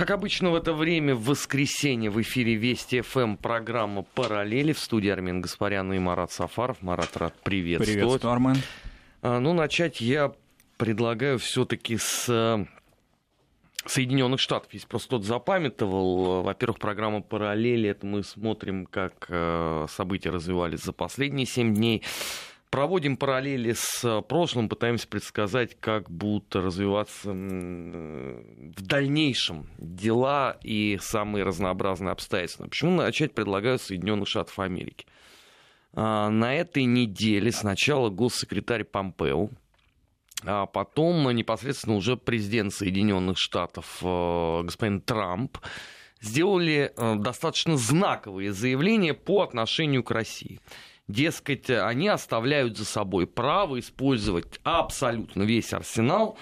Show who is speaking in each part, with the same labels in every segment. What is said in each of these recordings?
Speaker 1: Как обычно в это время, в воскресенье в эфире Вести ФМ программа «Параллели» в студии Армин Гаспарян и Марат Сафаров. Марат, рад приветствовать.
Speaker 2: Приветствую, Армен.
Speaker 1: А, ну, начать я предлагаю все-таки с э, Соединенных Штатов. Есть просто тот запамятовал. Во-первых, программа «Параллели» — это мы смотрим, как э, события развивались за последние семь дней проводим параллели с э, прошлым, пытаемся предсказать, как будут развиваться э, в дальнейшем дела и самые разнообразные обстоятельства. Почему начать предлагаю Соединенных Штатов Америки? А, на этой неделе сначала госсекретарь Помпео, а потом непосредственно уже президент Соединенных Штатов э, господин Трамп сделали достаточно знаковые заявления по отношению к России. Дескать, они оставляют за собой право использовать абсолютно весь арсенал,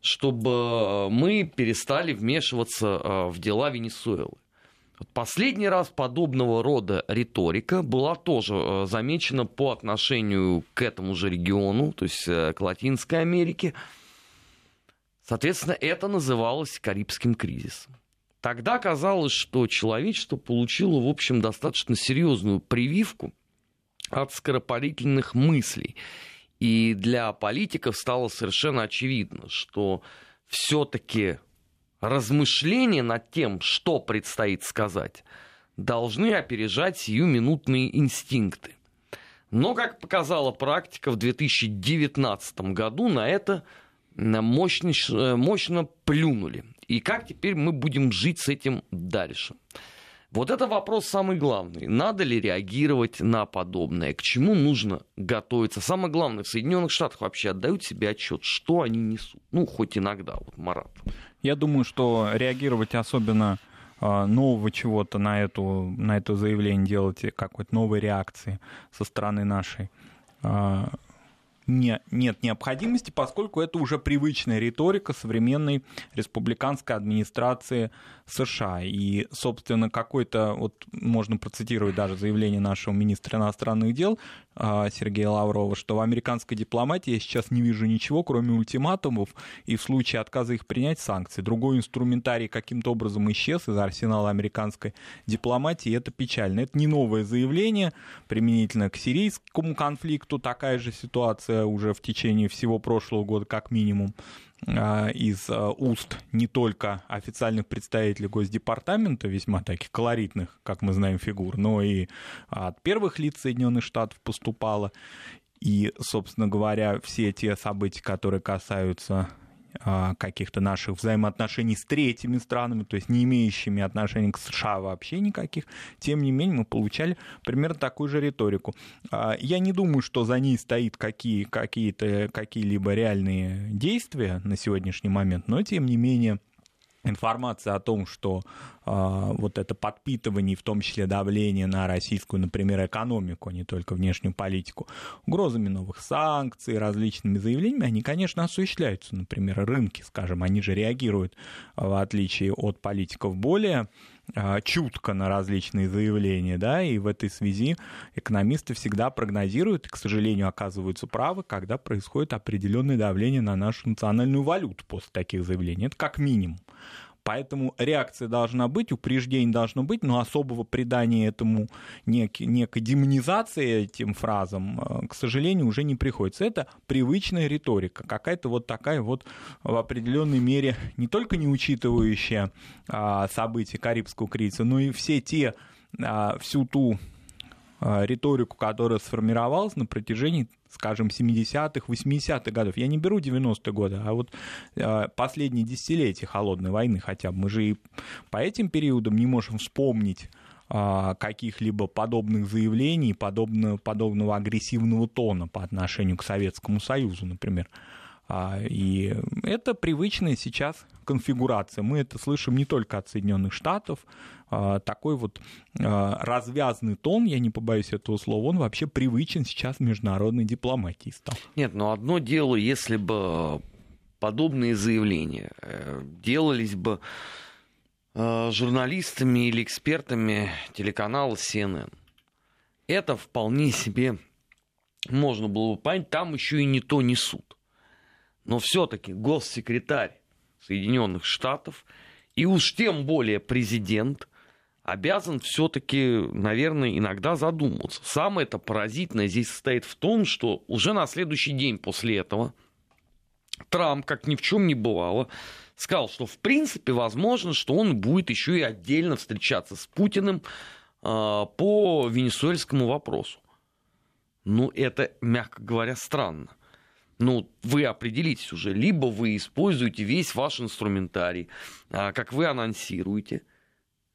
Speaker 1: чтобы мы перестали вмешиваться э, в дела Венесуэлы. Последний раз подобного рода риторика была тоже э, замечена по отношению к этому же региону, то есть э, к Латинской Америке. Соответственно, это называлось Карибским кризисом. Тогда казалось, что человечество получило, в общем, достаточно серьезную прививку от скоропалительных мыслей. И для политиков стало совершенно очевидно, что все-таки размышления над тем, что предстоит сказать, должны опережать сиюминутные инстинкты. Но, как показала практика, в 2019 году на это мощно, мощно плюнули. И как теперь мы будем жить с этим дальше? Вот это вопрос самый главный. Надо ли реагировать на подобное? К чему нужно готовиться? Самое главное, в Соединенных Штатах вообще отдают себе отчет, что они несут. Ну, хоть иногда, вот Марат.
Speaker 2: Я думаю, что реагировать особенно а, нового чего-то на, эту, на это заявление делать, какой-то новой реакции со стороны нашей а, не, нет необходимости, поскольку это уже привычная риторика современной республиканской администрации США. И, собственно, какой-то, вот можно процитировать даже заявление нашего министра иностранных дел Сергея Лаврова, что в американской дипломатии я сейчас не вижу ничего, кроме ультиматумов, и в случае отказа их принять санкции. Другой инструментарий каким-то образом исчез из арсенала американской дипломатии, и это печально. Это не новое заявление применительно к сирийскому конфликту, такая же ситуация уже в течение всего прошлого года как минимум а, из а, уст не только официальных представителей Госдепартамента, весьма таких колоритных, как мы знаем, фигур, но и от первых лиц Соединенных Штатов поступало. И, собственно говоря, все те события, которые касаются а, каких-то наших взаимоотношений с третьими странами, то есть не имеющими отношения к США вообще никаких, тем не менее мы получали примерно такую же риторику. А, я не думаю, что за ней стоит какие, какие-то, какие-либо реальные действия на сегодняшний момент, но тем не менее информация о том, что э, вот это подпитывание, в том числе давление на российскую, например, экономику, а не только внешнюю политику, угрозами новых санкций, различными заявлениями, они, конечно, осуществляются. Например, рынки, скажем, они же реагируют, в отличие от политиков, более а, чутко на различные заявления, да, и в этой связи экономисты всегда прогнозируют, и, к сожалению, оказываются правы, когда происходит определенное давление на нашу национальную валюту после таких заявлений. Это как минимум. Поэтому реакция должна быть, упреждение должно быть, но особого придания этому нек, некой демонизации этим фразам, э, к сожалению, уже не приходится. Это привычная риторика, какая-то вот такая вот в определенной мере не только не учитывающая а, события Карибского кризиса, но и все те, а, всю ту риторику, которая сформировалась на протяжении, скажем, 70-х, 80-х годов. Я не беру 90-е годы, а вот а, последние десятилетия холодной войны хотя бы. Мы же и по этим периодам не можем вспомнить а, каких-либо подобных заявлений, подобного, подобного агрессивного тона по отношению к Советскому Союзу, например. И это привычная сейчас конфигурация. Мы это слышим не только от Соединенных Штатов. Такой вот развязный тон, я не побоюсь этого слова, он вообще привычен сейчас международной дипломатии стал.
Speaker 1: Нет, но одно дело, если бы подобные заявления э, делались бы э, журналистами или экспертами телеканала CNN. Это вполне себе можно было бы понять, там еще и не то несут. Но все-таки госсекретарь Соединенных Штатов И уж тем более президент обязан все-таки, наверное, иногда задуматься. Самое это поразительное здесь состоит в том, что уже на следующий день после этого Трамп, как ни в чем не бывало, сказал, что в принципе возможно, что он будет еще и отдельно встречаться с Путиным э, по венесуэльскому вопросу. Ну, это, мягко говоря, странно. Ну, вы определитесь уже, либо вы используете весь ваш инструментарий, э, как вы анонсируете,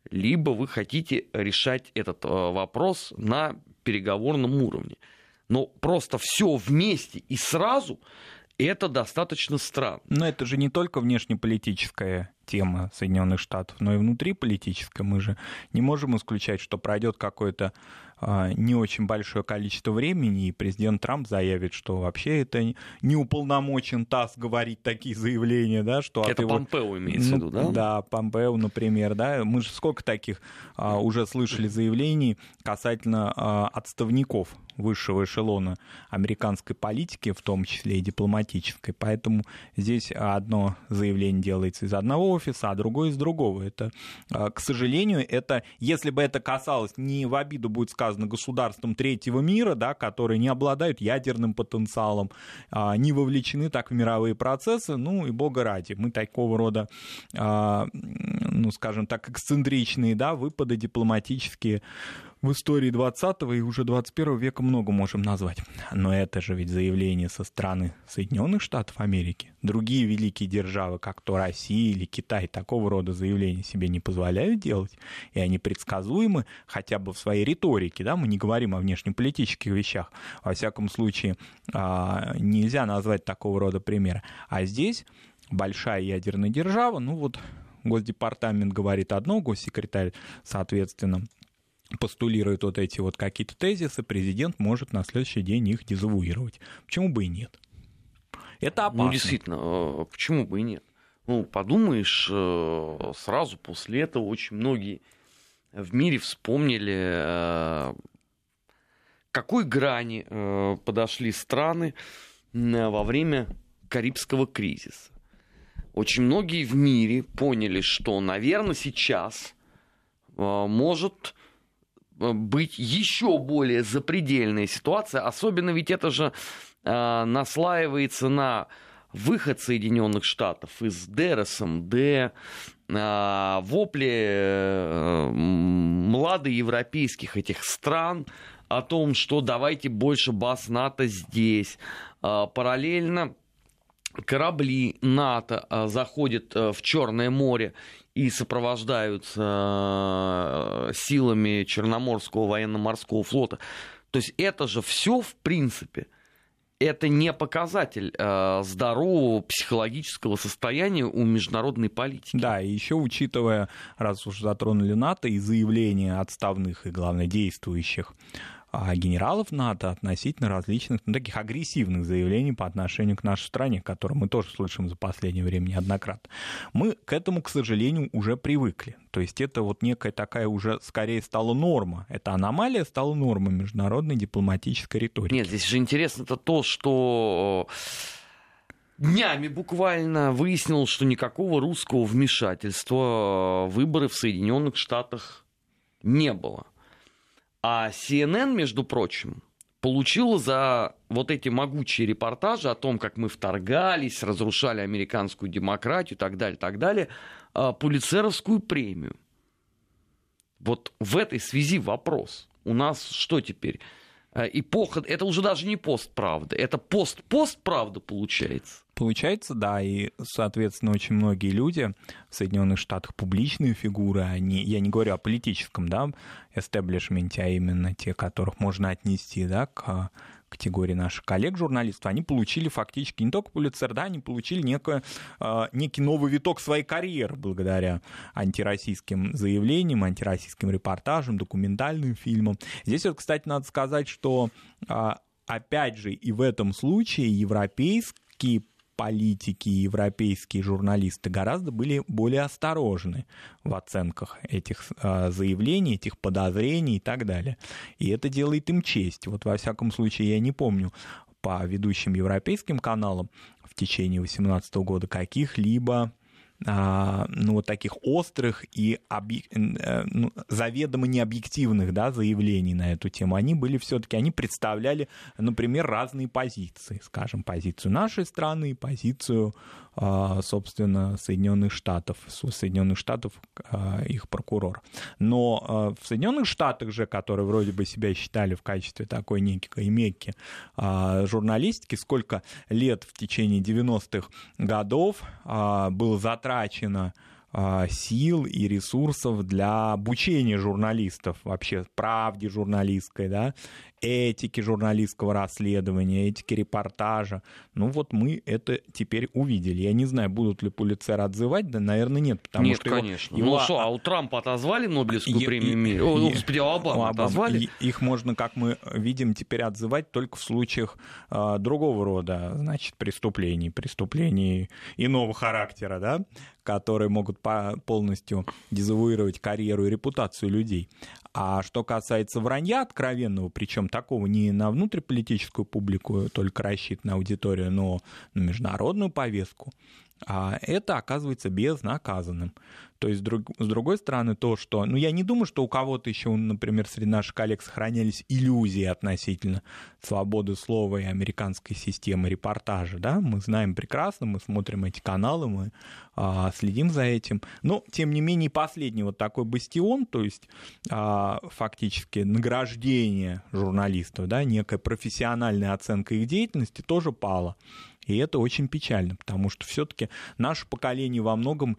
Speaker 1: либо вы хотите решать этот э, вопрос на переговорном уровне. Но просто все вместе и сразу это достаточно странно.
Speaker 2: Но это же не только внешнеполитическая тема Соединенных Штатов, но и внутриполитическая. Мы же не можем исключать, что пройдет какое-то а, не очень большое количество времени, и президент Трамп заявит, что вообще это не уполномочен ТАСС говорить такие заявления, да, что
Speaker 1: это его... Помпео имеется ну, в виду, да?
Speaker 2: Да, Помпео, например, да. Мы же сколько таких а, уже слышали заявлений касательно а, отставников высшего эшелона американской политики, в том числе и дипломатической. Поэтому здесь одно заявление делается из одного офиса, а другое из другого. Это, а, к сожалению, это, если бы это касалось, не в обиду будет сказано государством третьего мира, да, которые не обладают ядерным потенциалом, а, не вовлечены так в мировые процессы, ну и бога ради, мы такого рода, а, ну, скажем так, эксцентричные, да, выпады дипломатические в истории 20 и уже 21 века много можем назвать. Но это же ведь заявление со стороны Соединенных Штатов Америки. Другие великие державы, как то Россия или Китай, такого рода заявления себе не позволяют делать. И они предсказуемы хотя бы в своей риторике. Да? Мы не говорим о внешнеполитических вещах. Во всяком случае, а, нельзя назвать такого рода примера. А здесь большая ядерная держава, ну вот Госдепартамент говорит одно, госсекретарь, соответственно, постулирует вот эти вот какие-то тезисы, президент может на следующий день их дезавуировать. Почему бы и нет? Это ну, опасно.
Speaker 1: Ну, действительно, э, почему бы и нет? Ну, подумаешь, э, сразу после этого очень многие в мире вспомнили, э, какой грани подошли страны во время Карибского кризиса. Очень многие в мире поняли, что, наверное, сейчас может быть еще более запредельная ситуация, особенно ведь это же э, наслаивается на выход Соединенных Штатов из ДРСМД, э, вопли э, младоевропейских этих стран о том, что давайте больше баз НАТО здесь. Э, параллельно корабли НАТО э, заходят э, в Черное море и сопровождаются э, силами Черноморского военно-морского флота. То есть это же все, в принципе, это не показатель э, здорового психологического состояния у международной политики.
Speaker 2: Да, и еще учитывая, раз уж затронули НАТО и заявления отставных и, главное, действующих а генералов НАТО относительно различных, ну, таких агрессивных заявлений по отношению к нашей стране, которые мы тоже слышим за последнее время неоднократно. Мы к этому, к сожалению, уже привыкли. То есть это вот некая такая уже скорее стала норма. Это аномалия стала нормой международной дипломатической риторики.
Speaker 1: Нет, здесь же интересно-то то, что днями буквально выяснилось, что никакого русского вмешательства в выборы в Соединенных Штатах не было. А CNN, между прочим, получила за вот эти могучие репортажи о том, как мы вторгались, разрушали американскую демократию и так далее, так далее, а, пулицеровскую премию. Вот в этой связи вопрос. У нас что теперь? А, эпоха, это уже даже не постправда, это пост-постправда получается.
Speaker 2: Получается, да, и, соответственно, очень многие люди в Соединенных Штатах публичные фигуры, они, я не говорю о политическом, да, эстеблишменте, а именно те, которых можно отнести, да, к категории наших коллег-журналистов, они получили фактически не только Пулицер, да, они получили некое, э, некий новый виток своей карьеры благодаря антироссийским заявлениям, антироссийским репортажам, документальным фильмам. Здесь вот, кстати, надо сказать, что э, опять же и в этом случае европейские политики и европейские журналисты гораздо были более осторожны в оценках этих э, заявлений, этих подозрений и так далее. И это делает им честь. Вот во всяком случае я не помню по ведущим европейским каналам в течение 2018 года каких-либо а, ну, вот таких острых и объ... Э, ну, заведомо необъективных да, заявлений на эту тему. Они были все-таки, они представляли, например, разные позиции. Скажем, позицию нашей страны и позицию а, собственно, Соединенных Штатов, Соединенных Штатов а, их прокурор. Но в Соединенных Штатах же, которые вроде бы себя считали в качестве такой некой мекки журналистики, сколько лет в течение 90-х годов было затрачено а, сил и ресурсов для обучения журналистов, вообще правде журналистской, да, этики журналистского расследования, этики репортажа. Ну вот мы это теперь увидели. Я не знаю, будут ли Пулицер отзывать, да, наверное, нет.
Speaker 1: Потому нет, что конечно. Его... Ну что, а у Трампа отозвали Нобелевскую и, премию мира? О, ну, господи, у Обамы отозвали?
Speaker 2: Их можно, как мы видим, теперь отзывать только в случаях э, другого рода, значит, преступлений, преступлений иного характера, да, которые могут полностью дезавуировать карьеру и репутацию людей. А что касается вранья откровенного, причем такого не на внутриполитическую публику только рассчитанную аудиторию, но на международную повестку, а это оказывается безнаказанным. То есть, с другой стороны, то, что... Ну, я не думаю, что у кого-то еще, например, среди наших коллег сохранялись иллюзии относительно свободы слова и американской системы репортажа, да, мы знаем прекрасно, мы смотрим эти каналы, мы а, следим за этим. Но, тем не менее, последний вот такой бастион, то есть а, фактически награждение журналистов, да, некая профессиональная оценка их деятельности тоже пала. И это очень печально, потому что все-таки наше поколение во многом,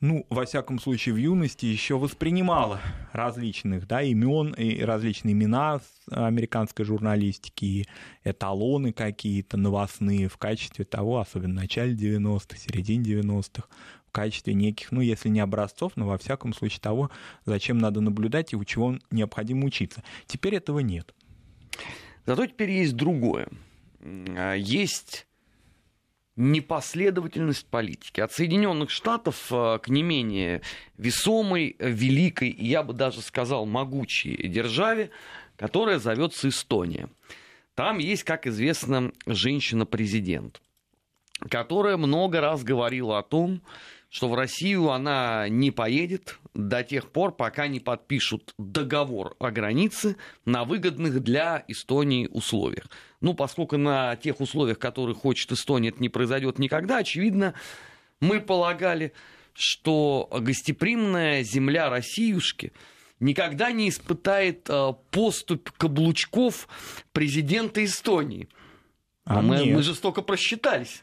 Speaker 2: ну, во всяком случае, в юности еще воспринимало различных, да, имен, и различные имена американской журналистики, и эталоны какие-то новостные в качестве того, особенно в начале 90-х, середине 90-х, в качестве неких, ну, если не образцов, но во всяком случае того, зачем надо наблюдать и у чего необходимо учиться. Теперь этого нет.
Speaker 1: Зато теперь есть другое. А, есть непоследовательность политики. От Соединенных Штатов э, к не менее весомой, великой, и я бы даже сказал, могучей державе, которая зовется Эстония. Там есть, как известно, женщина-президент, которая много раз говорила о том, что в Россию она не поедет до тех пор, пока не подпишут договор о границе на выгодных для Эстонии условиях. Ну, поскольку на тех условиях, которые хочет Эстония, это не произойдет никогда, очевидно, мы полагали, что гостеприимная земля Россиюшки никогда не испытает э, поступь каблучков президента Эстонии. А мы, мы жестоко просчитались.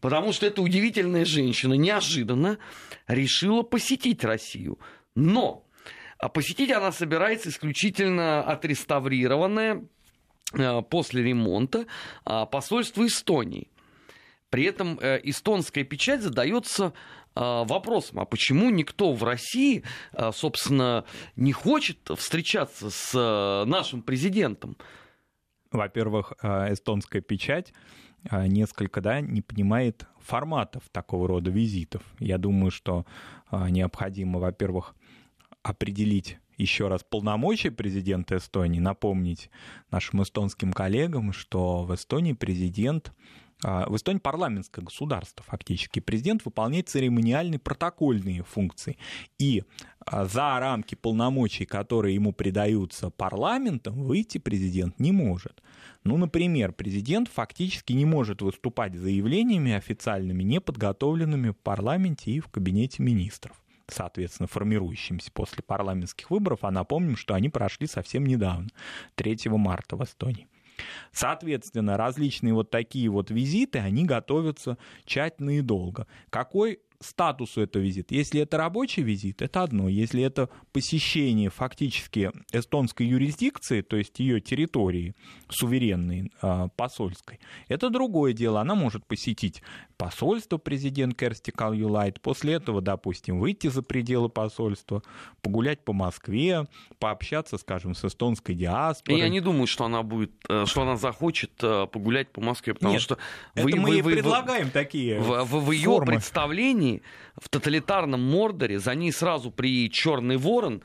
Speaker 1: Потому что эта удивительная женщина неожиданно решила посетить Россию. Но а посетить она собирается исключительно отреставрированное Э, после ремонта а, посольство Эстонии. При этом э, эстонская печать задается а, вопросом, а почему никто в России, собственно, не хочет встречаться с э, нашим президентом?
Speaker 2: Во-первых, эстонская печать несколько да, не понимает форматов такого рода визитов. Я думаю, что необходимо, во-первых, определить еще раз полномочия президента Эстонии, напомнить нашим эстонским коллегам, что в Эстонии президент а, в Эстонии парламентское государство фактически. Президент выполняет церемониальные протокольные функции. И а, за рамки полномочий, которые ему придаются парламентом, выйти президент не может. Ну, например, президент фактически не может выступать заявлениями официальными, не подготовленными в парламенте и в кабинете министров соответственно, формирующимся после парламентских выборов, а напомним, что они прошли совсем недавно, 3 марта в Эстонии. Соответственно, различные вот такие вот визиты, они готовятся тщательно и долго. Какой статусу это визит. Если это рабочий визит, это одно. Если это посещение фактически эстонской юрисдикции, то есть ее территории суверенной, а, посольской, это другое дело. Она может посетить посольство президент Керсти Калюлайт, после этого, допустим, выйти за пределы посольства, погулять по Москве, пообщаться, скажем, с эстонской диаспорой.
Speaker 1: Я не думаю, что она будет, э, что она захочет э, погулять по Москве, потому
Speaker 2: Нет,
Speaker 1: что
Speaker 2: это
Speaker 1: вы,
Speaker 2: мы
Speaker 1: вы,
Speaker 2: и
Speaker 1: вы,
Speaker 2: предлагаем такие
Speaker 1: в, в, в ее представлении В тоталитарном Мордоре, за ней сразу приедет черный ворон,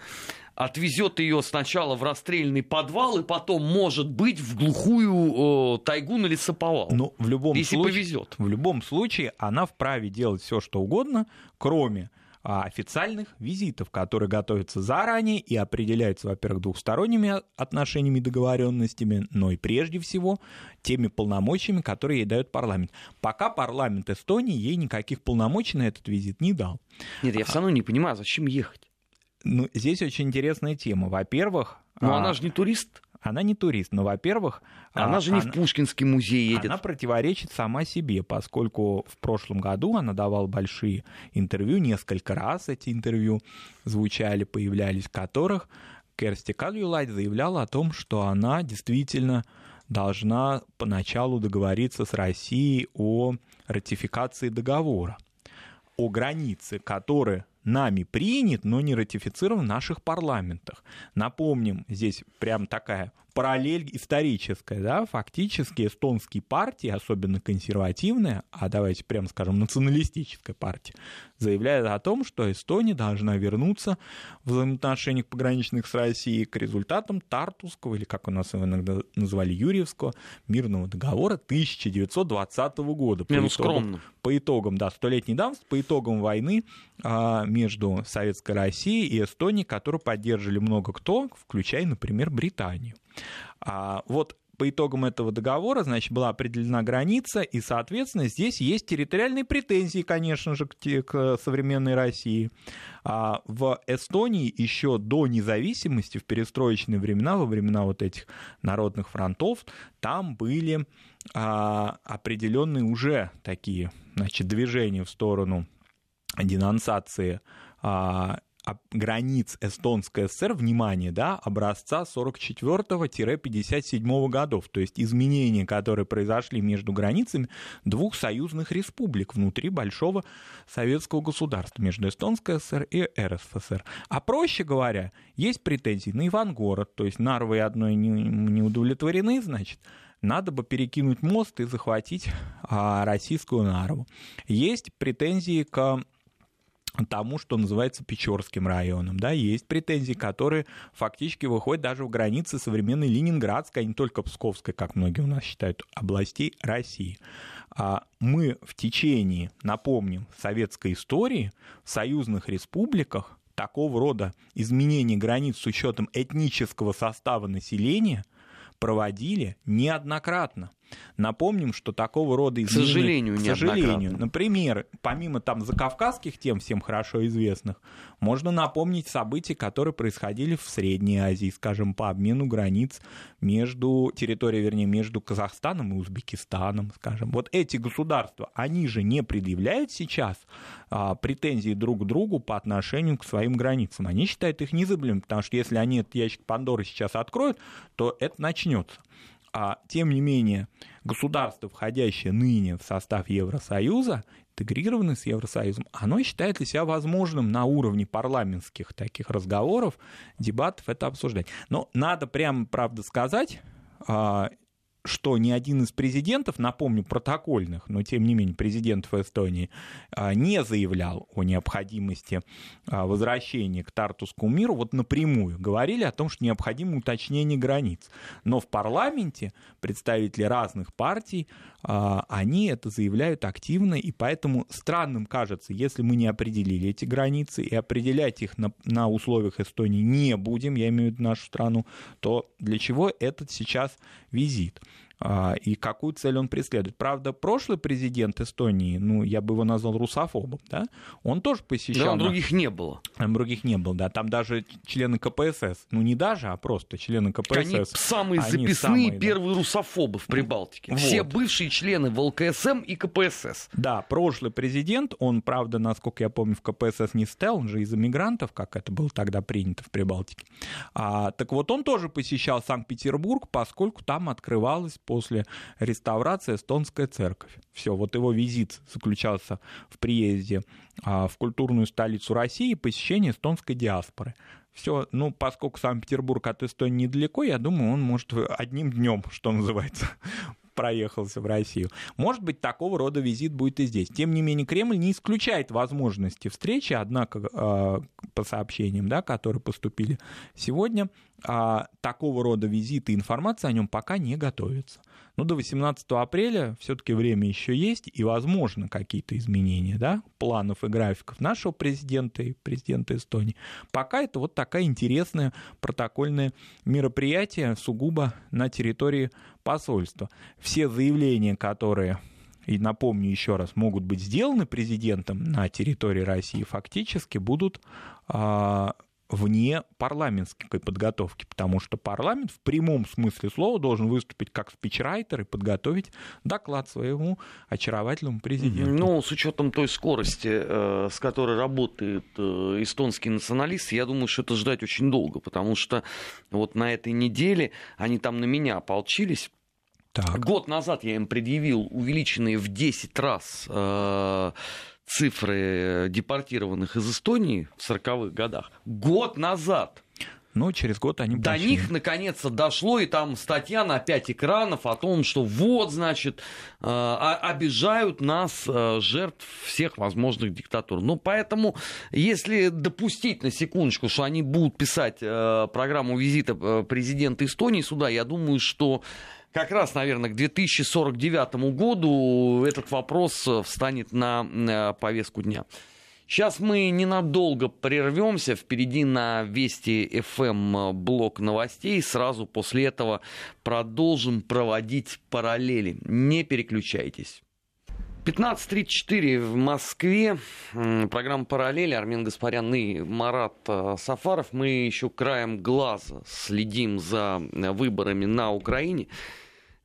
Speaker 1: отвезет ее сначала в расстрельный подвал и потом, может быть, в глухую э, тайгу на лесоповал.
Speaker 2: Ну, в любом
Speaker 1: если
Speaker 2: случае,
Speaker 1: повезет.
Speaker 2: В любом случае, она вправе делать все, что угодно, кроме официальных визитов, которые готовятся заранее и определяются, во-первых, двухсторонними отношениями, договоренностями, но и прежде всего теми полномочиями, которые ей дает парламент. Пока парламент Эстонии ей никаких полномочий на этот визит не дал.
Speaker 1: Нет, я все равно не понимаю, зачем ехать?
Speaker 2: Ну, здесь очень интересная тема. Во-первых...
Speaker 1: Но а... она же не турист.
Speaker 2: Она не турист, но, во-первых...
Speaker 1: Она же не она, в Пушкинский музей едет.
Speaker 2: Она противоречит сама себе, поскольку в прошлом году она давала большие интервью, несколько раз эти интервью звучали, появлялись, в которых Керсти Кальюлайт заявляла о том, что она действительно должна поначалу договориться с Россией о ратификации договора о границе, который нами принят, но не ратифицирован в наших парламентах. Напомним, здесь прям такая параллель историческая, да, фактически эстонские партии, особенно консервативные, а давайте прямо скажем, националистическая партия, заявляет о том, что Эстония должна вернуться в взаимоотношениях пограничных с Россией к результатам Тартусского, или как у нас его иногда называли, Юрьевского мирного договора 1920 года.
Speaker 1: Не, ну, скромно.
Speaker 2: По итогам, да, столетней давности, по итогам войны а, между Советской Россией и Эстонией, которую поддерживали много кто, включая, например, Британию. А, вот по итогам этого договора, значит, была определена граница, и, соответственно, здесь есть территориальные претензии, конечно же, к, к современной России. А в Эстонии еще до независимости, в перестроечные времена, во времена вот этих народных фронтов, там были а, определенные уже такие, значит, движения в сторону денонсации а, границ Эстонской ССР, внимание, да, образца 44-57 годов, то есть изменения, которые произошли между границами двух союзных республик внутри большого советского государства, между Эстонской ССР и РСФСР. А проще говоря, есть претензии на Ивангород, то есть Нарвы одной не, не удовлетворены, значит, надо бы перекинуть мост и захватить а, российскую Нарву. Есть претензии к тому, что называется Печорским районом. Да, есть претензии, которые фактически выходят даже в границы современной Ленинградской, а не только Псковской, как многие у нас считают, областей России. А мы в течение, напомним, советской истории в союзных республиках такого рода изменения границ с учетом этнического состава населения проводили неоднократно. Напомним, что такого рода
Speaker 1: изменения... К сожалению,
Speaker 2: к сожалению. Например, помимо там закавказских тем, всем хорошо известных, можно напомнить события, которые происходили в Средней Азии, скажем, по обмену границ между территорией, вернее, между Казахстаном и Узбекистаном, скажем. Вот эти государства, они же не предъявляют сейчас а, претензии друг к другу по отношению к своим границам. Они считают их незыблемыми, потому что если они этот ящик Пандоры сейчас откроют, то это начнется. А тем не менее, государство, входящее ныне в состав Евросоюза, интегрированное с Евросоюзом, оно считает для себя возможным на уровне парламентских таких разговоров, дебатов это обсуждать. Но надо прямо, правда, сказать, а, что ни один из президентов, напомню, протокольных, но тем не менее президентов Эстонии, а, не заявлял о необходимости а, возвращения к Тартусскому миру вот напрямую. Говорили о том, что необходимо уточнение границ. Но в парламенте представители разных партий, а, они это заявляют активно, и поэтому странным кажется, если мы не определили эти границы и определять их на, на условиях Эстонии не будем, я имею в виду нашу страну, то для чего этот сейчас визит? А, и какую цель он преследует. Правда, прошлый президент Эстонии, ну, я бы его назвал русофобом, да, он тоже посещал...
Speaker 1: Да, других не было.
Speaker 2: Там других не было, да, там даже члены КПСС, ну, не даже, а просто члены КПСС.
Speaker 1: Они самые они записные самые, первые да. русофобы в Прибалтике. Вот. Все бывшие члены ВЛКСМ и КПСС.
Speaker 2: Да, прошлый президент, он, правда, насколько я помню, в КПСС не стал, он же из эмигрантов, как это было тогда принято в Прибалтике. А, так вот, он тоже посещал Санкт-Петербург, поскольку там открывалась после реставрации эстонская церковь. Все, вот его визит заключался в приезде а, в культурную столицу России и посещение эстонской диаспоры. Все, ну, поскольку Санкт-Петербург от Эстонии недалеко, я думаю, он может одним днем, что называется, проехался в Россию. Может быть, такого рода визит будет и здесь. Тем не менее, Кремль не исключает возможности встречи, однако, э, по сообщениям, да, которые поступили сегодня, а, такого рода визиты и информация о нем пока не готовится. Но до 18 апреля все-таки время еще есть, и возможно какие-то изменения да, планов и графиков нашего президента и президента Эстонии. Пока это вот такая интересная протокольное мероприятие сугубо на территории посольства. Все заявления, которые и напомню еще раз, могут быть сделаны президентом на территории России, фактически будут а, вне парламентской подготовки, потому что парламент в прямом смысле слова должен выступить как спичрайтер и подготовить доклад своему очаровательному президенту.
Speaker 1: Ну, с учетом той скорости, э, с которой работает э, эстонский националист, я думаю, что это ждать очень долго, потому что вот на этой неделе они там на меня ополчились. Так. Год назад я им предъявил увеличенные в 10 раз э, цифры депортированных из Эстонии в 40-х годах год назад.
Speaker 2: Но через год они
Speaker 1: До почти... них наконец-то дошло, и там статья на пять экранов о том, что вот, значит, э, обижают нас, э, жертв всех возможных диктатур. Ну, поэтому, если допустить на секундочку, что они будут писать э, программу визита президента Эстонии сюда, я думаю, что как раз, наверное, к 2049 году этот вопрос э, встанет на повестку дня. Сейчас мы ненадолго прервемся. Впереди на Вести FM эм блок новостей. Сразу после этого продолжим проводить параллели. Не переключайтесь. 15.34 в Москве. Программа «Параллели». Армен Гаспарян и Марат э, Сафаров. Мы еще краем глаза следим за выборами на Украине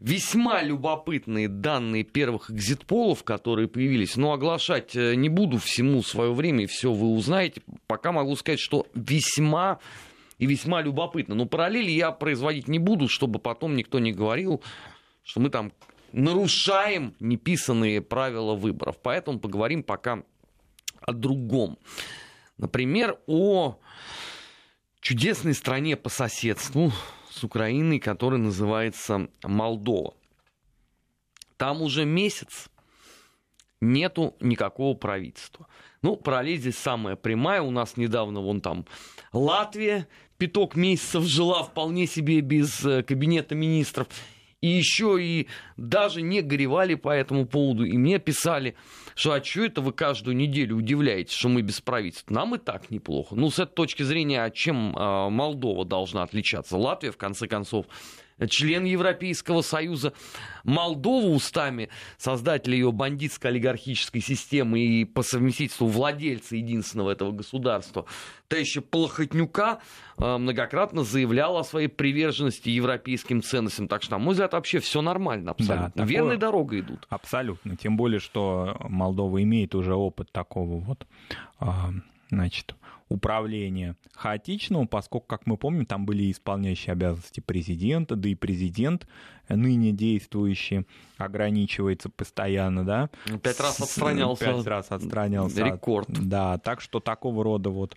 Speaker 1: весьма любопытные данные первых экзитполов, которые появились. Но оглашать э, не буду всему свое время, и все вы узнаете. Пока могу сказать, что весьма и весьма любопытно. Но параллели я производить не буду, чтобы потом никто не говорил, что мы там нарушаем неписанные правила выборов. Поэтому поговорим пока о другом. Например, о чудесной стране по соседству, с Украиной, который называется Молдова. Там уже месяц нету никакого правительства. Ну, параллель здесь самая прямая. У нас недавно вон там Латвия пяток месяцев жила вполне себе без э, кабинета министров и еще и даже не горевали по этому поводу, и мне писали, что а что это вы каждую неделю удивляетесь, что мы без правительства? Нам и так неплохо. Ну, с этой точки зрения, а чем а, Молдова должна отличаться? Латвия, в конце концов, член Европейского Союза. Молдова устами создателя ее бандитской олигархической системы и по совместительству владельца единственного этого государства, та еще Плохотнюка э, многократно заявляла о своей приверженности европейским ценностям. Так что, на мой взгляд, вообще все нормально абсолютно. Да, Верной дорогой идут.
Speaker 2: Абсолютно. Тем более, что Молдова имеет уже опыт такого вот а, значит, управления хаотичного, поскольку, как мы помним, там были исполняющие обязанности президента, да и президент ныне действующий ограничивается постоянно, да.
Speaker 1: Пять раз отстранялся.
Speaker 2: Пять раз отстранялся.
Speaker 1: Рекорд.
Speaker 2: Да, так что такого рода вот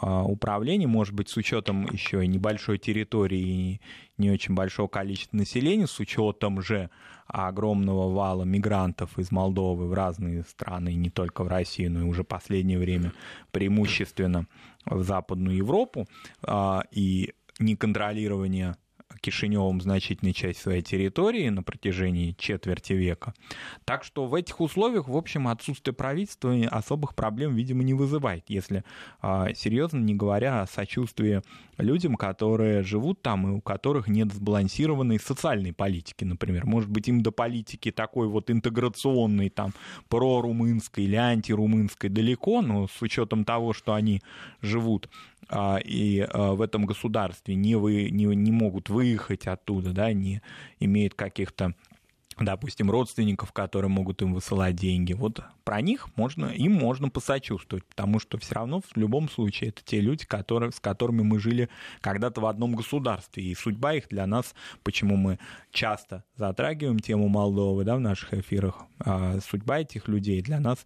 Speaker 2: а, управление, может быть, с учетом еще и небольшой территории и не очень большого количества населения, с учетом же огромного вала мигрантов из Молдовы в разные страны, не только в Россию, но и уже последнее время преимущественно в Западную Европу, а, и неконтролирование Кишиневым значительной часть своей территории на протяжении четверти века. Так что в этих условиях, в общем, отсутствие правительства особых проблем, видимо, не вызывает, если а, серьезно не говоря о сочувствии людям, которые живут там и у которых нет сбалансированной социальной политики, например. Может быть, им до политики такой вот интеграционной, там, прорумынской или антирумынской далеко, но с учетом того, что они живут и а, в этом государстве не, вы, не, не могут выехать оттуда, да, не имеют каких-то допустим, родственников, которые могут им высылать деньги. Вот про них можно, им можно посочувствовать, потому что все равно в любом случае это те люди, которые, с которыми мы жили когда-то в одном государстве. И судьба их для нас, почему мы часто затрагиваем тему Молдовы да, в наших эфирах, а судьба этих людей для нас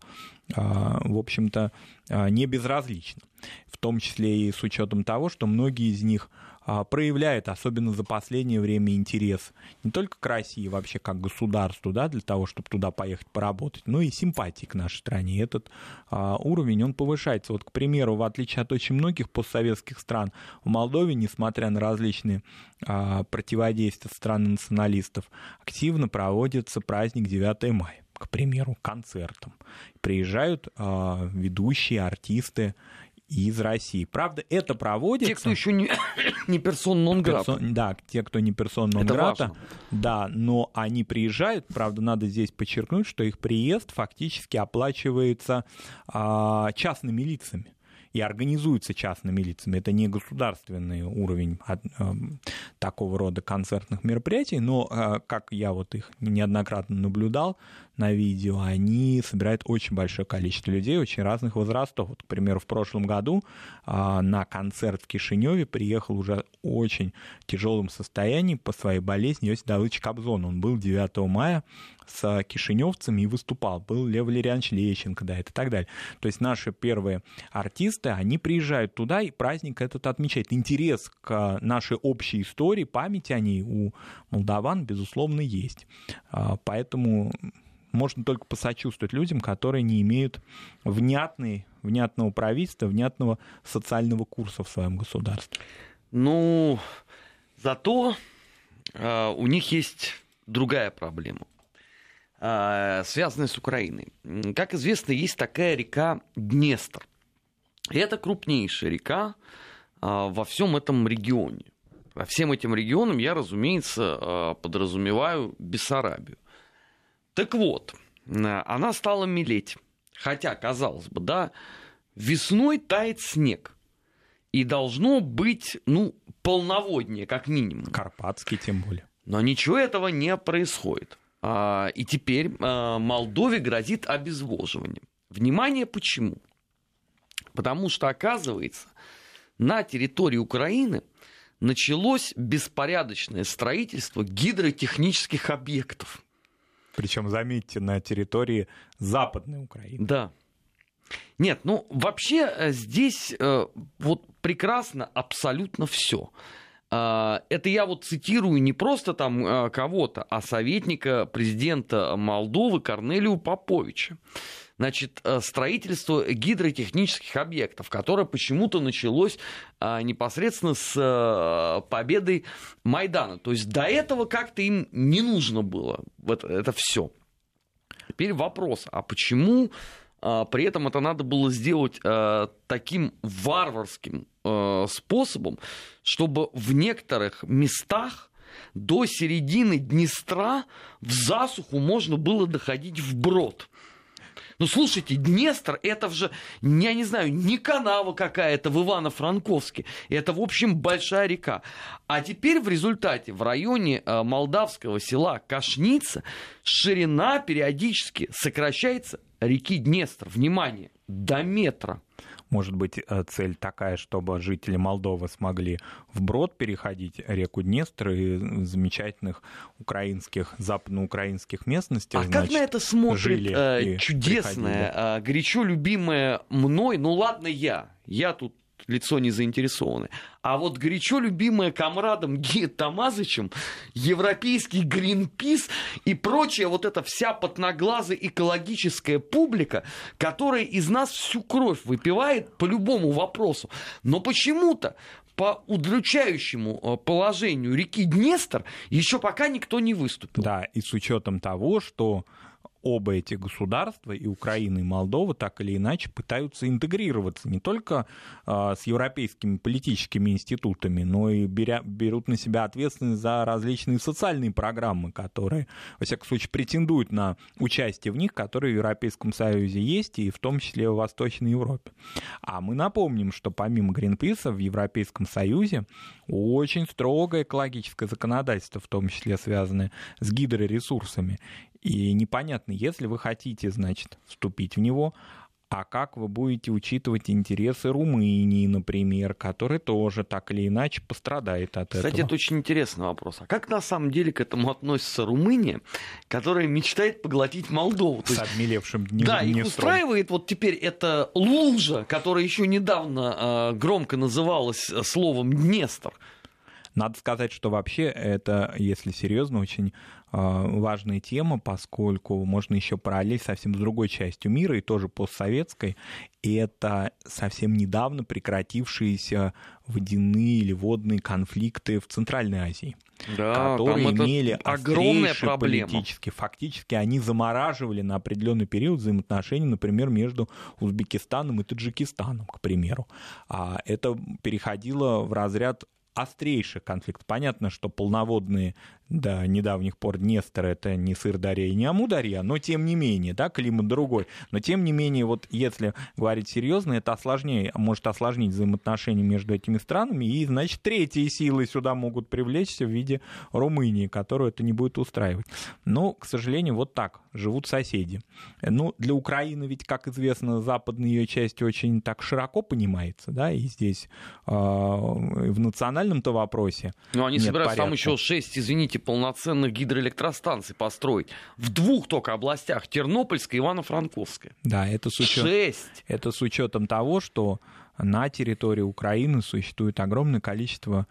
Speaker 2: в общем-то, не безразлична. В том числе и с учетом того, что многие из них а, проявляет, особенно за последнее время, интерес не только к России вообще как государству, да, для того, чтобы туда поехать поработать, но и симпатии к нашей стране. Этот а, уровень, он повышается. Вот, к примеру, в отличие от очень многих постсоветских стран, в Молдове, несмотря на различные а, противодействия стран националистов, активно проводится праздник 9 мая к примеру, концертом. Приезжают э, ведущие, артисты из России. Правда, это проводится...
Speaker 1: Те, кто еще не, не персон нон грата.
Speaker 2: Да, те, кто не персон нон. Да, но они приезжают. Правда, надо здесь подчеркнуть, что их приезд фактически оплачивается а, частными лицами и организуются частными лицами. Это не государственный уровень а, а, такого рода концертных мероприятий, но, а, как я вот их неоднократно наблюдал, на видео, они собирают очень большое количество людей, очень разных возрастов. Вот, к примеру, в прошлом году а, на концерт в Кишиневе приехал уже очень тяжелом состоянии по своей болезни Йосиф Давыдович Кобзон. Он был 9 мая с кишиневцами и выступал. Был Лев Валерьянович Лещенко, да, это так далее. То есть наши первые артисты, они приезжают туда, и праздник этот отмечает. Интерес к нашей общей истории, памяти о ней у молдаван, безусловно, есть. А, поэтому можно только посочувствовать людям, которые не имеют внятной, внятного правительства, внятного социального курса в своем государстве.
Speaker 1: Ну, зато э, у них есть другая проблема, э, связанная с Украиной. Как известно, есть такая река Днестр. И это крупнейшая река э, во всем этом регионе. Во всем этим регионам я, разумеется, э, подразумеваю Бессарабию. Так вот, э, она стала мелеть. Хотя, казалось бы, да, весной тает снег. И должно быть, ну, полноводнее, как минимум.
Speaker 2: Карпатский тем более.
Speaker 1: Но ничего этого не происходит. А, и теперь а, Молдове грозит обезвоживание. Внимание, почему? Потому что, оказывается, на территории Украины началось беспорядочное строительство гидротехнических объектов.
Speaker 2: Причем, заметьте, на территории Западной Украины.
Speaker 1: Да. Нет, ну вообще э, здесь э, вот прекрасно абсолютно все. Э, это я вот цитирую не просто там э, кого-то, а советника президента Молдовы Корнелию Поповича значит, э, строительство гидротехнических объектов, которое почему-то началось а, непосредственно с а, победой Майдана. То есть до этого как-то им не нужно было это, это все. Теперь вопрос, а почему а, при этом это надо было сделать а, таким варварским способом, чтобы в некоторых местах до середины Днестра в засуху можно было доходить вброд. Ну, слушайте, Днестр, это же, я не знаю, не канава какая-то в Ивано-Франковске. Это, в общем, большая река. А теперь в результате в районе э, молдавского села Кашница ширина периодически сокращается реки Днестр. Внимание, до метра.
Speaker 2: Может быть, э, цель такая, чтобы жители Молдовы смогли вброд переходить реку Днестр и замечательных украинских, западноукраинских местностей.
Speaker 1: А значит, как на это смотрит э, чудесная, э, горячо любимая мной, ну ладно я, я тут лицо не заинтересованы. А вот горячо любимая комрадом Гия Тамазычем, европейский Гринпис и прочая вот эта вся потноглазая экологическая публика, которая из нас всю кровь выпивает по любому вопросу. Но почему-то по удручающему э, положению реки Днестр еще пока никто не выступил.
Speaker 2: Да, и с учетом того, что оба эти государства, и Украина, и Молдова, так или иначе пытаются интегрироваться не только э, с европейскими политическими институтами, но и беря, берут на себя ответственность за различные социальные программы, которые, во всяком случае, претендуют на участие в них, которые в Европейском Союзе есть, и в том числе в Восточной Европе. А мы напомним, что помимо Гринписа в Европейском Союзе очень строгое экологическое законодательство, в том числе связанное с гидроресурсами. И непонятно, если вы хотите, значит, вступить в него, а как вы будете учитывать интересы Румынии, например, которая тоже так или иначе пострадает от
Speaker 1: Кстати,
Speaker 2: этого.
Speaker 1: Кстати, это очень интересный вопрос. А как на самом деле к этому относится Румыния, которая мечтает поглотить Молдову?
Speaker 2: С обмелевшим днем.
Speaker 1: Да, их устраивает вот теперь эта лужа, которая еще недавно э, громко называлась словом Днестр.
Speaker 2: Надо сказать, что вообще это, если серьезно, очень важная тема, поскольку можно еще параллель совсем с другой частью мира, и тоже постсоветской, и это совсем недавно прекратившиеся водяные или водные конфликты в Центральной Азии.
Speaker 1: Да,
Speaker 2: которые имели
Speaker 1: огромная проблема.
Speaker 2: политически. Фактически они замораживали на определенный период взаимоотношения, например, между Узбекистаном и Таджикистаном, к примеру. А это переходило в разряд острейший конфликт. Понятно, что полноводные до недавних пор Днестр это не Сырдарья и не Амударья, но тем не менее, да, климат другой. Но тем не менее, вот если говорить серьезно, это осложнее, может осложнить взаимоотношения между этими странами, и, значит, третьи силы сюда могут привлечься в виде Румынии, которую это не будет устраивать. Но, к сожалению, вот так живут соседи. Ну, для Украины ведь, как известно, западная ее часть очень так широко понимается, да, и здесь э, в национальном-то вопросе.
Speaker 1: Ну, они собираются порядка. там еще шесть, извините, полноценных гидроэлектростанций построить. В двух только областях, Тернопольская и Ивано-Франковская.
Speaker 2: Да, это с, учет...
Speaker 1: Шесть.
Speaker 2: это с учетом того, что на территории Украины существует огромное количество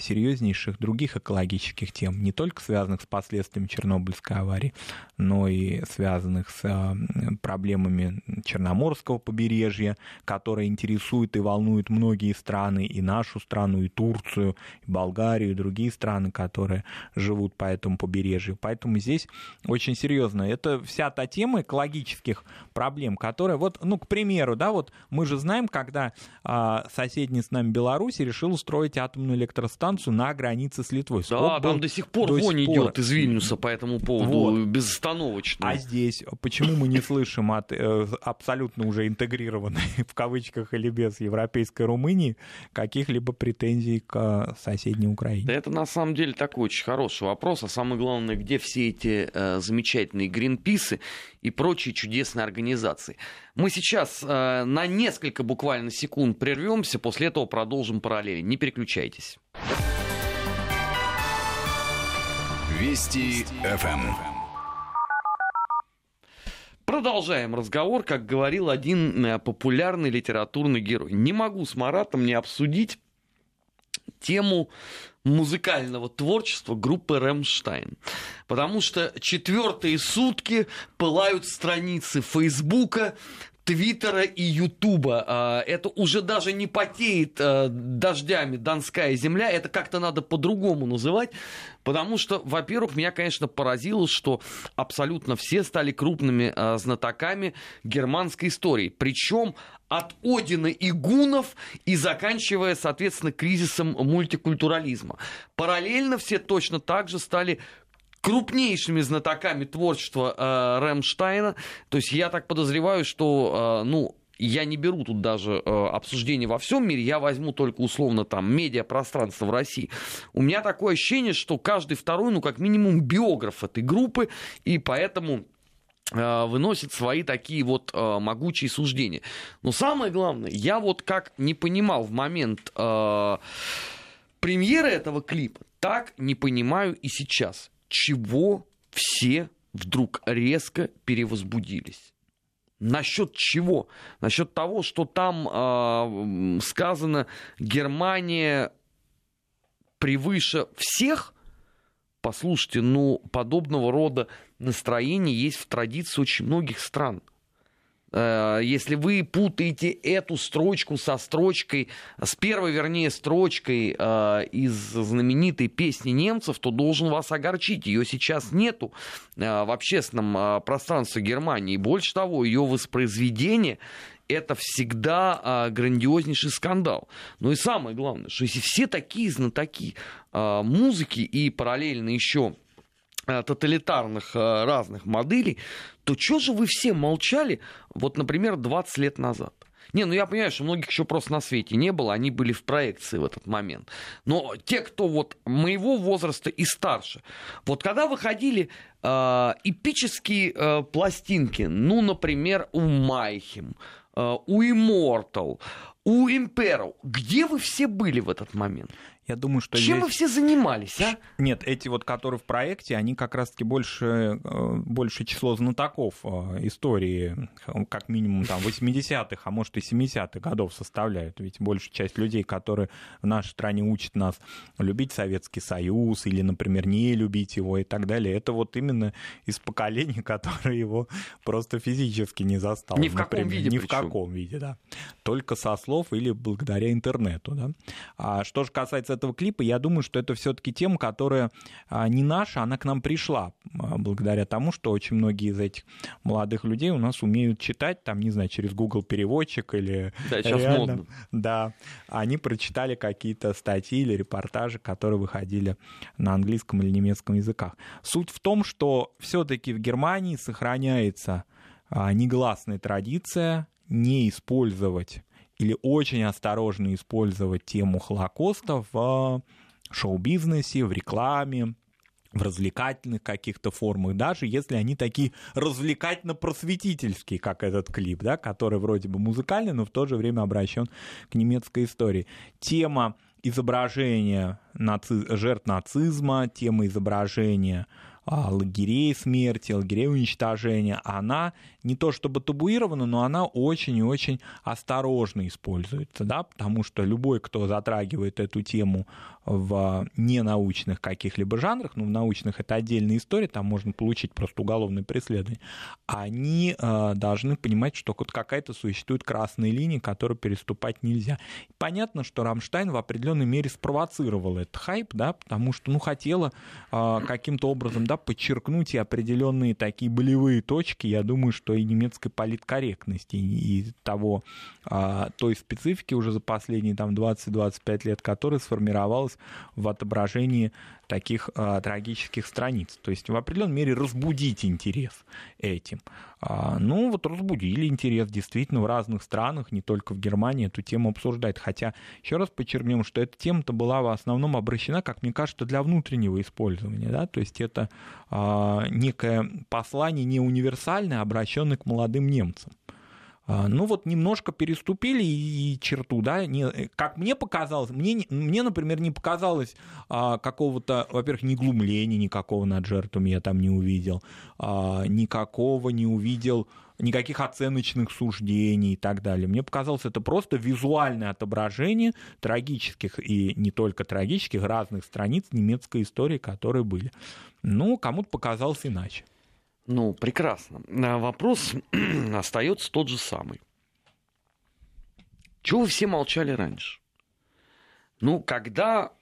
Speaker 2: серьезнейших других экологических тем, не только связанных с последствиями Чернобыльской аварии, но и связанных с а, проблемами Черноморского побережья, которые интересуют и волнуют многие страны, и нашу страну, и Турцию, и Болгарию, и другие страны, которые живут по этому побережью. Поэтому здесь очень серьезно. Это вся та тема экологических проблем, которая, вот, ну, к примеру, да, вот мы же знаем, когда а, соседняя с нами Беларусь решила устроить атомную электростанцию электростанцию на границе с Литвой.
Speaker 1: Да, там до сих пор до вонь пор... идет из Вильнюса по этому поводу вот. безостановочно.
Speaker 2: А здесь почему мы не слышим от э, абсолютно уже интегрированной, в кавычках или без, европейской Румынии каких-либо претензий к э, соседней Украине?
Speaker 1: Да это на самом деле такой очень хороший вопрос. А самое главное, где все эти э, замечательные гринписы и прочие чудесные организации. Мы сейчас э, на несколько буквально секунд прервемся, после этого продолжим параллели. Не переключайтесь.
Speaker 3: Вести ФМ.
Speaker 1: Продолжаем разговор, как говорил один э, популярный литературный герой. Не могу с Маратом не обсудить тему музыкального творчества группы Рэмштайн. Потому что четвертые сутки пылают страницы Фейсбука Твиттера и Ютуба. А, это уже даже не потеет а, дождями Донская земля, это как-то надо по-другому называть, потому что, во-первых, меня, конечно, поразило, что абсолютно все стали крупными а, знатоками германской истории. Причем от Одина и гунов и заканчивая, соответственно, кризисом мультикультурализма. Параллельно все точно так же стали крупнейшими знатоками творчества э, Рэмштайна. То есть я так подозреваю, что, э, ну, я не беру тут даже э, обсуждение во всем мире, я возьму только условно там медиапространство в России. У меня такое ощущение, что каждый второй, ну, как минимум, биограф этой группы, и поэтому э, выносит свои такие вот э, могучие суждения. Но самое главное, я вот как не понимал в момент э, премьеры этого клипа, так не понимаю и сейчас чего все вдруг резко перевозбудились. Насчет чего? Насчет того, что там э, сказано Германия превыше всех. Послушайте, ну подобного рода настроение есть в традиции очень многих стран. Э, если вы путаете эту строчку со строчкой, с первой, вернее, строчкой э, из знаменитой песни немцев, то должен вас огорчить. Ее сейчас нету э, в общественном пространстве Германии. Больше того, ее воспроизведение это всегда грандиознейший скандал. Ну и самое главное, что если все такие знатоки музыки и параллельно еще тоталитарных э, разных моделей, то что же вы все молчали, вот, например, 20 лет назад? Не, ну я понимаю, что многих еще просто на свете не было, они были в проекции в этот момент. Но те, кто вот моего возраста и старше, вот когда выходили э, эпические э, пластинки, ну, например, у Майхим, э, у Immortal, у Imperil, где вы все были в этот момент?
Speaker 2: Я думаю, что
Speaker 1: Чем
Speaker 2: здесь...
Speaker 1: вы все занимались, а?
Speaker 2: Нет, эти вот, которые в проекте, они как раз-таки больше, э, больше число знатоков э, истории, как минимум там 80-х, а может и 70-х годов составляют. Ведь большая часть людей, которые в нашей стране учат нас любить Советский Союз или, например, не любить его и так далее, это вот именно из поколения, которое его просто физически не застало.
Speaker 1: Ни в каком
Speaker 2: например.
Speaker 1: виде
Speaker 2: Ни
Speaker 1: причем.
Speaker 2: в каком виде, да. Только со слов или благодаря интернету, да. А что же касается этого клипа, я думаю, что это все-таки тема, которая а, не наша, она к нам пришла а, благодаря тому, что очень многие из этих молодых людей у нас умеют читать, там, не знаю, через Google переводчик или...
Speaker 1: Да, сейчас
Speaker 2: реально,
Speaker 1: модно.
Speaker 2: Да, они прочитали какие-то статьи или репортажи, которые выходили на английском или немецком языках. Суть в том, что все-таки в Германии сохраняется а, негласная традиция не использовать или очень осторожно использовать тему Холокоста в шоу-бизнесе, в рекламе, в развлекательных каких-то формах, даже если они такие развлекательно-просветительские, как этот клип, да, который вроде бы музыкальный, но в то же время обращен к немецкой истории. Тема изображения наци... жертв нацизма, тема изображения а, лагерей смерти, лагерей уничтожения, она не то чтобы табуирована, но она очень и очень осторожно используется, да, потому что любой, кто затрагивает эту тему в ненаучных каких-либо жанрах, ну, в научных это отдельная история, там можно получить просто уголовное преследование, они э, должны понимать, что вот какая-то существует красная линия, которую переступать нельзя. Понятно, что Рамштайн в определенной мере спровоцировал этот хайп, да, потому что, ну, хотела э, каким-то образом, да, подчеркнуть и определенные такие болевые точки, я думаю, что и немецкой политкорректности, и того, э, той специфики уже за последние там 20-25 лет, которая сформировалась в отображении таких а, трагических страниц. То есть в определенной мере разбудить интерес этим. А, ну вот разбудили интерес действительно в разных странах, не только в Германии эту тему обсуждают. Хотя, еще раз подчеркнем, что эта тема-то была в основном обращена, как мне кажется, для внутреннего использования. Да? То есть это а, некое послание не универсальное, обращенное к молодым немцам ну вот немножко переступили и черту, да, не, как мне показалось, мне, мне, например, не показалось а, какого-то, во-первых, не глумления никакого над жертвами я там не увидел, а, никакого не увидел, никаких оценочных суждений и так далее. Мне показалось, это просто визуальное отображение трагических и не только трагических разных страниц немецкой истории, которые были. Ну, кому-то показалось иначе.
Speaker 1: Ну, прекрасно. А вопрос остается тот же самый. Чего вы все молчали раньше? Ну, когда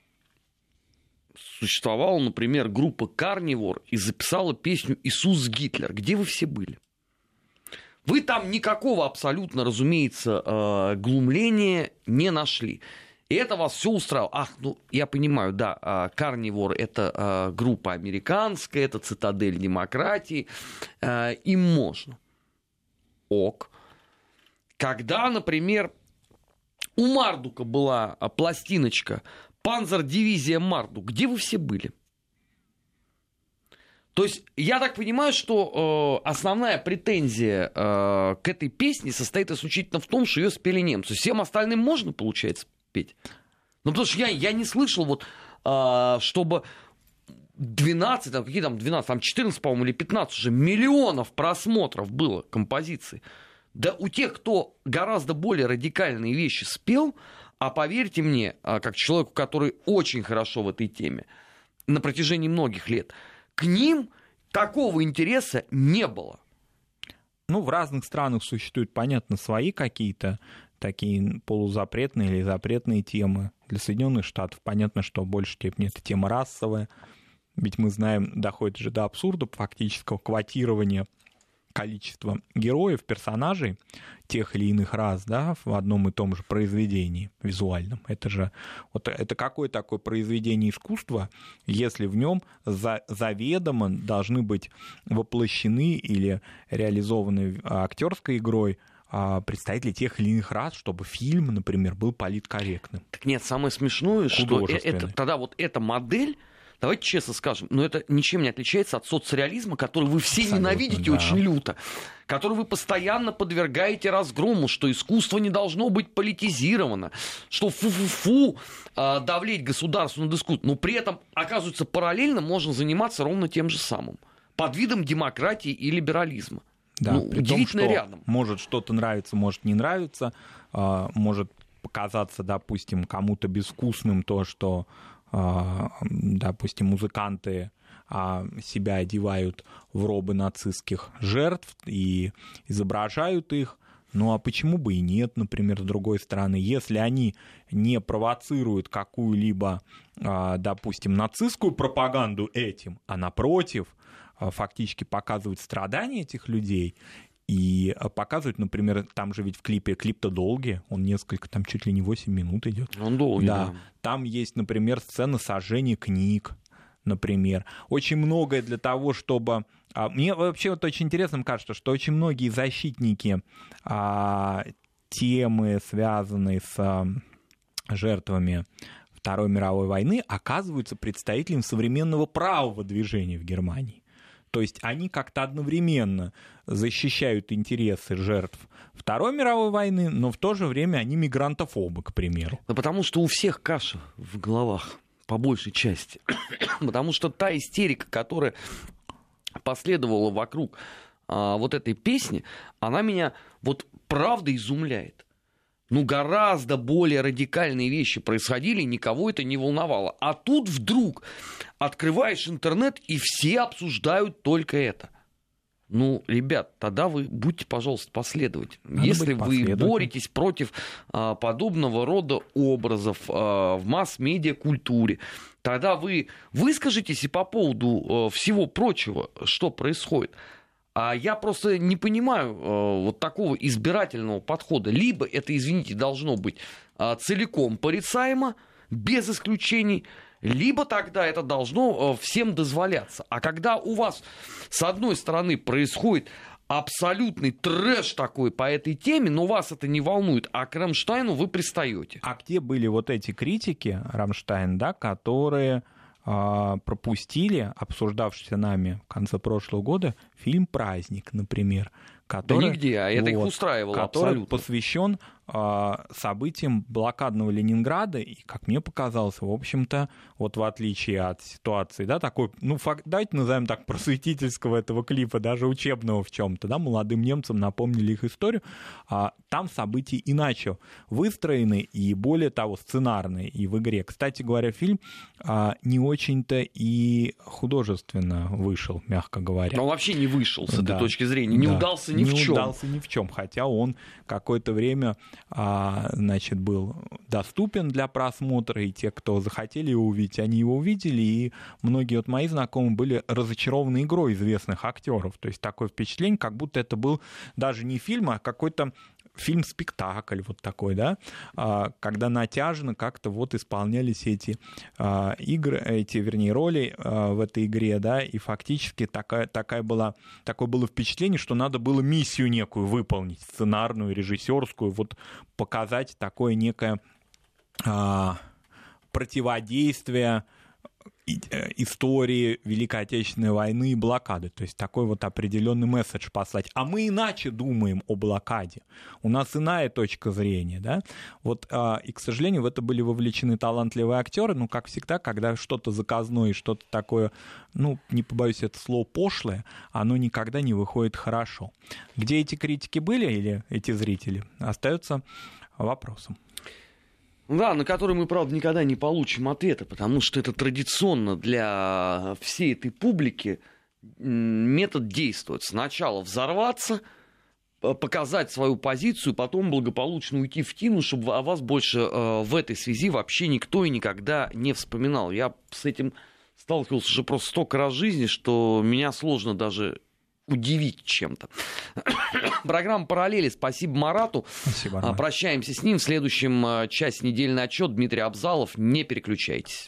Speaker 1: существовала, например, группа Карнивор и записала песню «Иисус Гитлер», где вы все были? Вы там никакого абсолютно, разумеется, э, глумления не нашли. И это вас все устраивало. Ах, ну, я понимаю, да, Карнивор это группа американская, это цитадель демократии, им можно. Ок. Когда, например, у Мардука была пластиночка «Панзер-дивизия Мардук», где вы все были? То есть я так понимаю, что э, основная претензия э, к этой песне состоит исключительно в том, что ее спели немцы. Всем остальным можно, получается, петь. Ну, потому что я, я не слышал, вот, а, чтобы 12, там, какие там 12, там 14, по-моему, или 15 уже миллионов просмотров было композиции. Да у тех, кто гораздо более радикальные вещи спел, а поверьте мне, а, как человеку, который очень хорошо в этой теме, на протяжении многих лет, к ним такого интереса не было.
Speaker 2: Ну, в разных странах существуют, понятно, свои какие-то такие полузапретные или запретные темы. Для Соединенных Штатов понятно, что в большей степени это тема расовая. Ведь мы знаем, доходит же до абсурда фактического квотирования количества героев, персонажей тех или иных раз, да, в одном и том же произведении визуальном. Это же вот это какое такое произведение искусства, если в нем за, заведомо должны быть воплощены или реализованы актерской игрой представителей тех или иных рас, чтобы фильм, например, был политкорректным.
Speaker 1: Так нет, самое смешное, что э, это, тогда вот эта модель давайте честно скажем, но это ничем не отличается от соцреализма, который вы все Абсолютно, ненавидите да. очень люто, который вы постоянно подвергаете разгрому, что искусство не должно быть политизировано, что фу-фу-фу а, давлеть государству над искусством, но при этом, оказывается, параллельно можно заниматься ровно тем же самым, под видом демократии и либерализма.
Speaker 2: Да, ну, удивительно том, рядом. Может что-то нравится, может не нравится, а, может показаться, допустим, кому-то безвкусным то, что а, допустим, музыканты а, себя одевают в робы нацистских жертв и изображают их. Ну а почему бы и нет, например, с другой стороны, если они не провоцируют какую-либо, допустим, нацистскую пропаганду этим, а напротив, фактически показывают страдания этих людей и э, показывают, например, там же ведь в клипе, клип-то долгий, он несколько, там чуть ли не 8 минут идет.
Speaker 1: Он долгий, да.
Speaker 2: да. Там есть, например, сцена сожжения книг, например. Очень многое для того, чтобы... А, мне вообще вот очень интересно кажется, что очень многие защитники а, темы, связанные с а, жертвами Второй мировой войны, оказываются представителями современного правого движения в Германии. То есть они как-то одновременно защищают интересы жертв Второй мировой войны, но в то же время они мигрантофобы, к примеру.
Speaker 1: Да потому что у всех каша в головах, по большей части. потому что та истерика, которая последовала вокруг а, вот этой песни, она меня вот правда изумляет ну, гораздо более радикальные вещи происходили, никого это не волновало. А тут вдруг открываешь интернет, и все обсуждают только это. Ну, ребят, тогда вы будьте, пожалуйста, последовательны. Если вы боретесь против а, подобного рода образов а, в масс-медиа культуре, тогда вы выскажитесь и по поводу а, всего прочего, что происходит. А я просто не понимаю э, вот такого избирательного подхода. Либо это, извините, должно быть э, целиком порицаемо, без исключений, либо тогда это должно э, всем дозволяться. А когда у вас, с одной стороны, происходит абсолютный трэш такой по этой теме, но вас это не волнует, а к Рамштайну вы пристаете.
Speaker 2: А где были вот эти критики, Рамштайн, да, которые пропустили обсуждавшийся нами в конце прошлого года фильм «Праздник», например,
Speaker 1: который... Да нигде, а это вот, их устраивало
Speaker 2: который
Speaker 1: абсолютно.
Speaker 2: посвящен а, событиям блокадного Ленинграда, и, как мне показалось, в общем-то, вот в отличие от ситуации, да, такой, ну, факт, давайте назовем так, просветительского этого клипа, даже учебного в чем то да, молодым немцам напомнили их историю, а, там события иначе выстроены, и более того, сценарные и в игре. Кстати говоря, фильм а, не очень-то и художественно вышел, мягко говоря.
Speaker 1: Но он вообще не вышел с этой да. точки зрения, не да. удался ни
Speaker 2: не
Speaker 1: в чем.
Speaker 2: Не удался ни в чем, хотя он какое-то время значит, был доступен для просмотра, и те, кто захотели его увидеть, они его увидели, и многие вот мои знакомые были разочарованы игрой известных актеров. То есть такое впечатление, как будто это был даже не фильм, а какой-то фильм-спектакль вот такой, да, а, когда натяжно как-то вот исполнялись эти а, игры, эти, вернее, роли а, в этой игре, да, и фактически такая, такая была, такое было впечатление, что надо было миссию некую выполнить, сценарную, режиссерскую, вот показать такое некое противодействие истории Великой Отечественной войны и блокады. То есть такой вот определенный месседж послать. А мы иначе думаем о блокаде. У нас иная точка зрения. Да? Вот, а, и, к сожалению, в это были вовлечены талантливые актеры. Ну, как всегда, когда что-то заказное, что-то такое, ну, не побоюсь это слово, пошлое, оно никогда не выходит хорошо. Где эти критики были или эти зрители, остается вопросом.
Speaker 1: Да, на который мы, правда, никогда не получим ответа, потому что это традиционно для всей этой публики метод действует. Сначала взорваться, показать свою позицию, потом благополучно уйти в тину, чтобы о вас больше э, в этой связи вообще никто и никогда не вспоминал. Я с этим сталкивался уже просто столько раз в жизни, что меня сложно даже удивить чем-то. Программа «Параллели». Спасибо Марату.
Speaker 2: Спасибо. Арман.
Speaker 1: Прощаемся с ним. В следующем а, часть недельный отчет Дмитрий Абзалов. Не переключайтесь.